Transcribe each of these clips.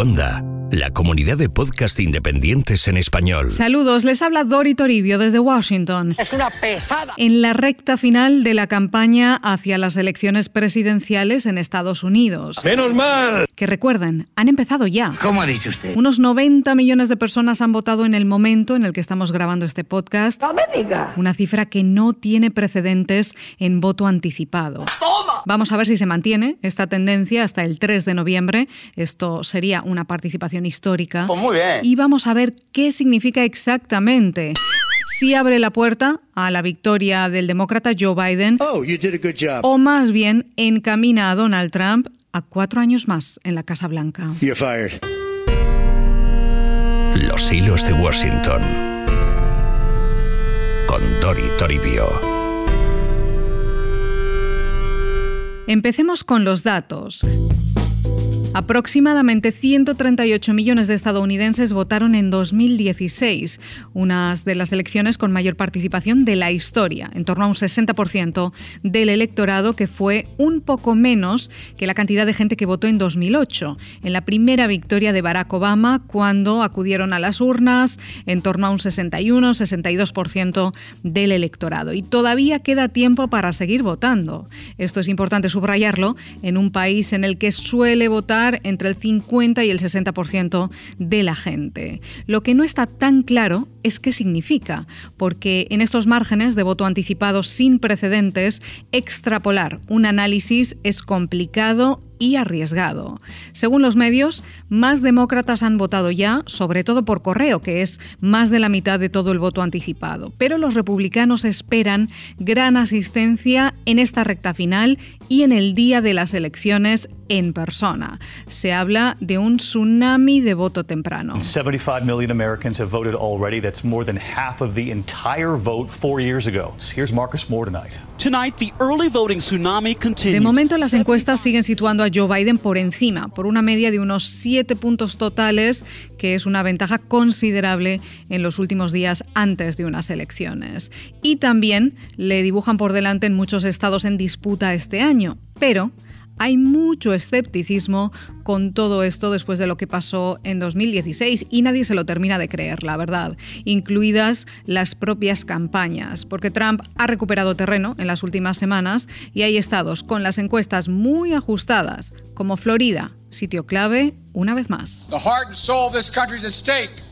Onda, la comunidad de podcast independientes en español. Saludos, les habla Dori Toribio desde Washington. Es una pesada. En la recta final de la campaña hacia las elecciones presidenciales en Estados Unidos. ¡Menos mal! Que recuerden, han empezado ya. ¿Cómo ha dicho usted? Unos 90 millones de personas han votado en el momento en el que estamos grabando este podcast. ¡No me diga! Una cifra que no tiene precedentes en voto anticipado. ¡Toma! Vamos a ver si se mantiene esta tendencia hasta el 3 de noviembre. Esto sería una participación histórica. Pues muy bien. Y vamos a ver qué significa exactamente. Si abre la puerta a la victoria del demócrata Joe Biden Oh, you did a good job. o más bien encamina a Donald Trump a cuatro años más en la Casa Blanca. You're fired. Los hilos de Washington. Con Dori Toribio. Empecemos con los datos. Aproximadamente 138 millones de estadounidenses votaron en 2016, unas de las elecciones con mayor participación de la historia, en torno a un 60% del electorado, que fue un poco menos que la cantidad de gente que votó en 2008, en la primera victoria de Barack Obama, cuando acudieron a las urnas, en torno a un 61-62% del electorado. Y todavía queda tiempo para seguir votando. Esto es importante subrayarlo en un país en el que suele votar entre el 50 y el 60% de la gente. Lo que no está tan claro es qué significa, porque en estos márgenes de voto anticipado sin precedentes, extrapolar un análisis es complicado y arriesgado. Según los medios, más demócratas han votado ya, sobre todo por correo, que es más de la mitad de todo el voto anticipado. Pero los republicanos esperan gran asistencia en esta recta final y en el día de las elecciones en persona. Se habla de un tsunami de voto temprano. 75 million Americans have voted already. That's more than half of the entire vote four years ago. Here's Marcus Moore tonight. Tonight, the early voting tsunami continues. De momento, las encuestas siguen situando a Joe Biden por encima, por una media de unos siete puntos totales, que es una ventaja considerable en los últimos días antes de unas elecciones. Y también le dibujan por delante en muchos estados en disputa este año. Pero hay mucho escepticismo con todo esto después de lo que pasó en 2016 y nadie se lo termina de creer, la verdad, incluidas las propias campañas, porque Trump ha recuperado terreno en las últimas semanas y hay estados con las encuestas muy ajustadas, como Florida, sitio clave una vez más. The heart and soul of this country is at stake.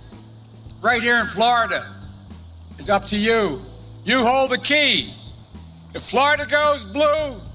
Right here in Florida. It's up to you. You hold the key. If Florida goes blue.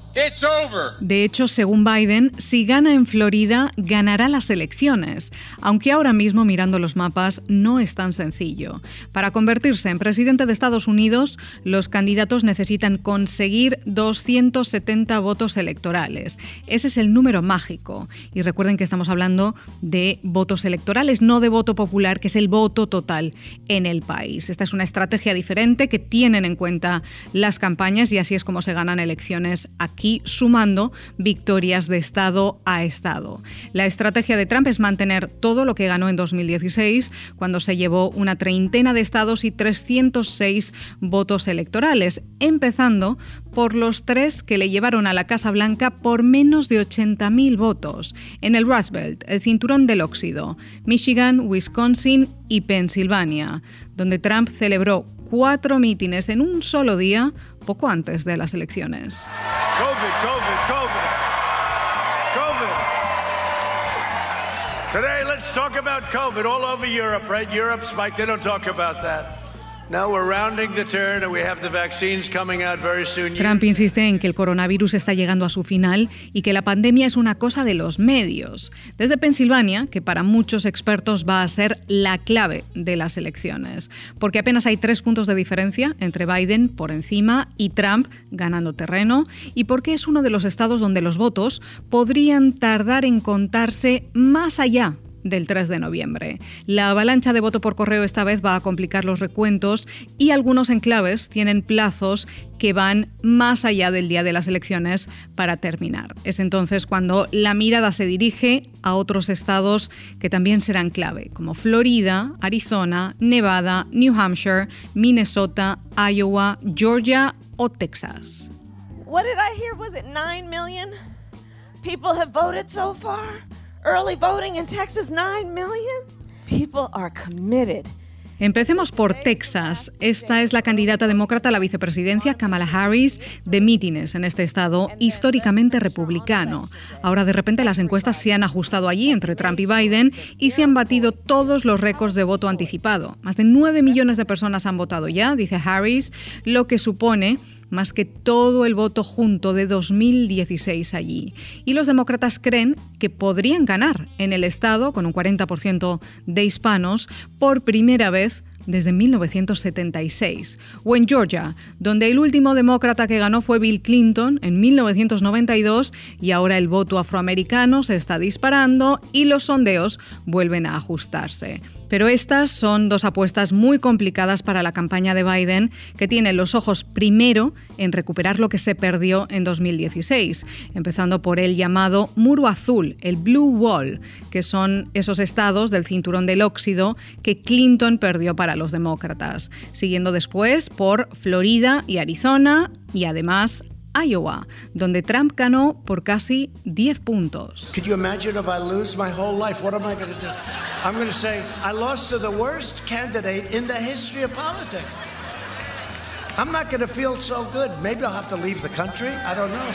De hecho, según Biden, si gana en Florida, ganará las elecciones, aunque ahora mismo mirando los mapas no es tan sencillo. Para convertirse en presidente de Estados Unidos, los candidatos necesitan conseguir 270 votos electorales. Ese es el número mágico. Y recuerden que estamos hablando de votos electorales, no de voto popular, que es el voto total en el país. Esta es una estrategia diferente que tienen en cuenta las campañas y así es como se ganan elecciones aquí sumando victorias de estado a estado. La estrategia de Trump es mantener todo lo que ganó en 2016, cuando se llevó una treintena de estados y 306 votos electorales, empezando por los tres que le llevaron a la Casa Blanca por menos de 80.000 votos, en el Rust Belt, el cinturón del óxido, Michigan, Wisconsin y Pensilvania, donde Trump celebró cuatro mítines en un solo día poco antes de las elecciones. COVID, COVID, COVID. COVID. Today, let's talk about COVID all over Europe, right? Europe spiked. They don't talk about that. Trump insiste en que el coronavirus está llegando a su final y que la pandemia es una cosa de los medios. Desde Pensilvania, que para muchos expertos va a ser la clave de las elecciones, porque apenas hay tres puntos de diferencia entre Biden por encima y Trump ganando terreno, y porque es uno de los estados donde los votos podrían tardar en contarse más allá del 3 de noviembre. La avalancha de voto por correo esta vez va a complicar los recuentos y algunos enclaves tienen plazos que van más allá del día de las elecciones para terminar. Es entonces cuando la mirada se dirige a otros estados que también serán clave, como Florida, Arizona, Nevada, New Hampshire, Minnesota, Iowa, Georgia o Texas. What did I hear? Was it 9 million people have voted so far? Early voting in Texas, 9 million? People are committed. Empecemos por Texas. Esta es la candidata demócrata a la vicepresidencia, Kamala Harris, de mítines en este estado históricamente republicano. Ahora de repente las encuestas se han ajustado allí entre Trump y Biden y se han batido todos los récords de voto anticipado. Más de 9 millones de personas han votado ya, dice Harris, lo que supone más que todo el voto junto de 2016 allí. Y los demócratas creen que podrían ganar en el Estado, con un 40% de hispanos, por primera vez desde 1976, o en Georgia, donde el último demócrata que ganó fue Bill Clinton en 1992 y ahora el voto afroamericano se está disparando y los sondeos vuelven a ajustarse. Pero estas son dos apuestas muy complicadas para la campaña de Biden, que tiene los ojos primero en recuperar lo que se perdió en 2016, empezando por el llamado muro azul, el Blue Wall, que son esos estados del cinturón del óxido que Clinton perdió para los demócratas, siguiendo después por Florida y Arizona y además Iowa, donde Trump ganó por casi 10 puntos. Could you imagine if I lose my whole life? What am I going to do? I'm going to say I lost to the worst candidate in the history of politics.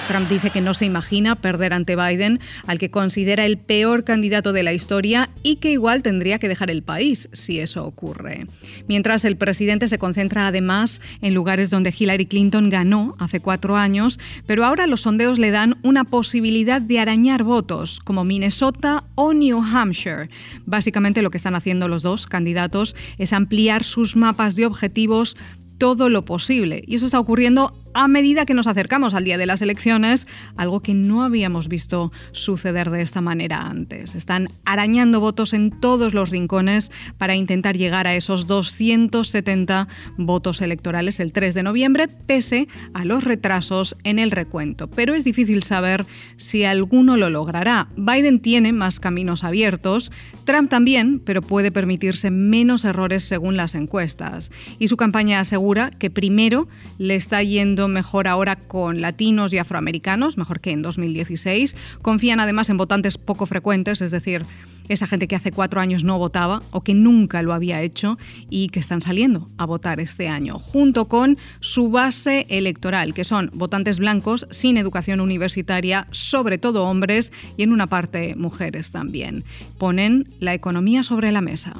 Trump dice que no se imagina perder ante Biden, al que considera el peor candidato de la historia y que igual tendría que dejar el país si eso ocurre. Mientras el presidente se concentra además en lugares donde Hillary Clinton ganó hace cuatro años, pero ahora los sondeos le dan una posibilidad de arañar votos, como Minnesota o New Hampshire. Básicamente lo que están haciendo los dos candidatos es ampliar sus mapas de objetivos todo lo posible. Y eso está ocurriendo a medida que nos acercamos al día de las elecciones, algo que no habíamos visto suceder de esta manera antes. Están arañando votos en todos los rincones para intentar llegar a esos 270 votos electorales el 3 de noviembre, pese a los retrasos en el recuento. Pero es difícil saber si alguno lo logrará. Biden tiene más caminos abiertos, Trump también, pero puede permitirse menos errores según las encuestas. Y su campaña asegura que primero le está yendo mejor ahora con latinos y afroamericanos, mejor que en 2016. Confían además en votantes poco frecuentes, es decir, esa gente que hace cuatro años no votaba o que nunca lo había hecho y que están saliendo a votar este año, junto con su base electoral, que son votantes blancos sin educación universitaria, sobre todo hombres y en una parte mujeres también. Ponen la economía sobre la mesa.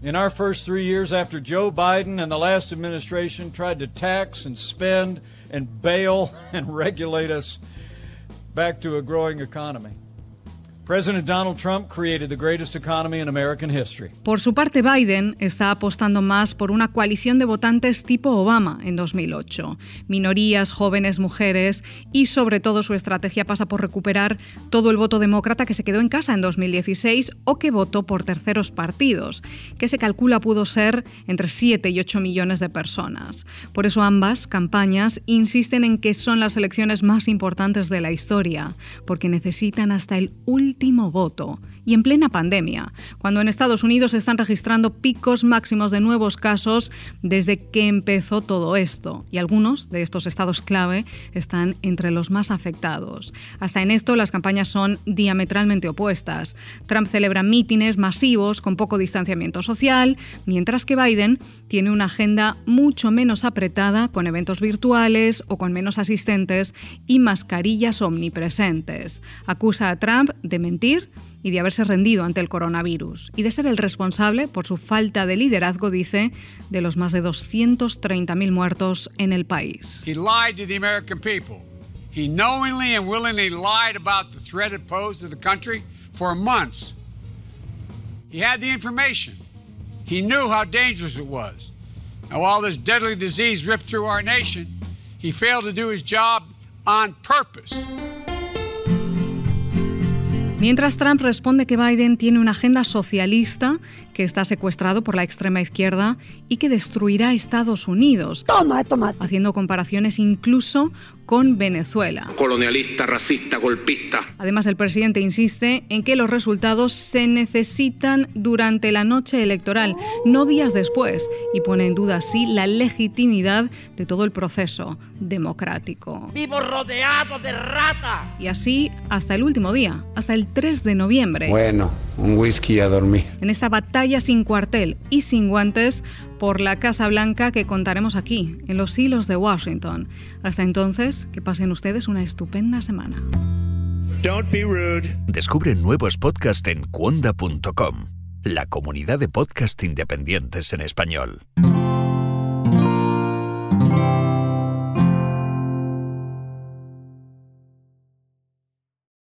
In our first three years after Joe Biden and the last administration tried to tax and spend and bail and regulate us back to a growing economy. President Donald Trump created the greatest economy in American history. Por su parte, Biden está apostando más por una coalición de votantes tipo Obama en 2008. Minorías, jóvenes, mujeres y sobre todo su estrategia pasa por recuperar todo el voto demócrata que se quedó en casa en 2016 o que votó por terceros partidos, que se calcula pudo ser entre 7 y 8 millones de personas. Por eso ambas campañas insisten en que son las elecciones más importantes de la historia, porque necesitan hasta el último último voto y en plena pandemia, cuando en Estados Unidos se están registrando picos máximos de nuevos casos desde que empezó todo esto, y algunos de estos estados clave están entre los más afectados. Hasta en esto las campañas son diametralmente opuestas. Trump celebra mítines masivos con poco distanciamiento social, mientras que Biden tiene una agenda mucho menos apretada con eventos virtuales o con menos asistentes y mascarillas omnipresentes. Acusa a Trump de mentir y de haberse rendido ante el coronavirus y de ser el responsable por su falta de liderazgo, dice, de los más de 230.000 muertos en el país. He lied to the American people. He knowingly and willingly lied about the threat it posed to the country for months. He had the information. He knew how dangerous it was. Now, while this deadly disease ripped through our nation, he failed to do his job on purpose. Mientras Trump responde que Biden tiene una agenda socialista que está secuestrado por la extrema izquierda y que destruirá Estados Unidos. Toma, toma. Haciendo comparaciones incluso con Venezuela. Colonialista, racista, golpista. Además, el presidente insiste en que los resultados se necesitan durante la noche electoral, no días después, y pone en duda así la legitimidad de todo el proceso democrático. Vivo rodeado de rata. Y así hasta el último día, hasta el 3 de noviembre. Bueno, un whisky a dormir. En esta batalla sin cuartel y sin guantes por la Casa Blanca que contaremos aquí, en los hilos de Washington. Hasta entonces, que pasen ustedes una estupenda semana. Don't be rude. Descubre nuevos podcasts en cuonda.com, la comunidad de podcast independientes en español.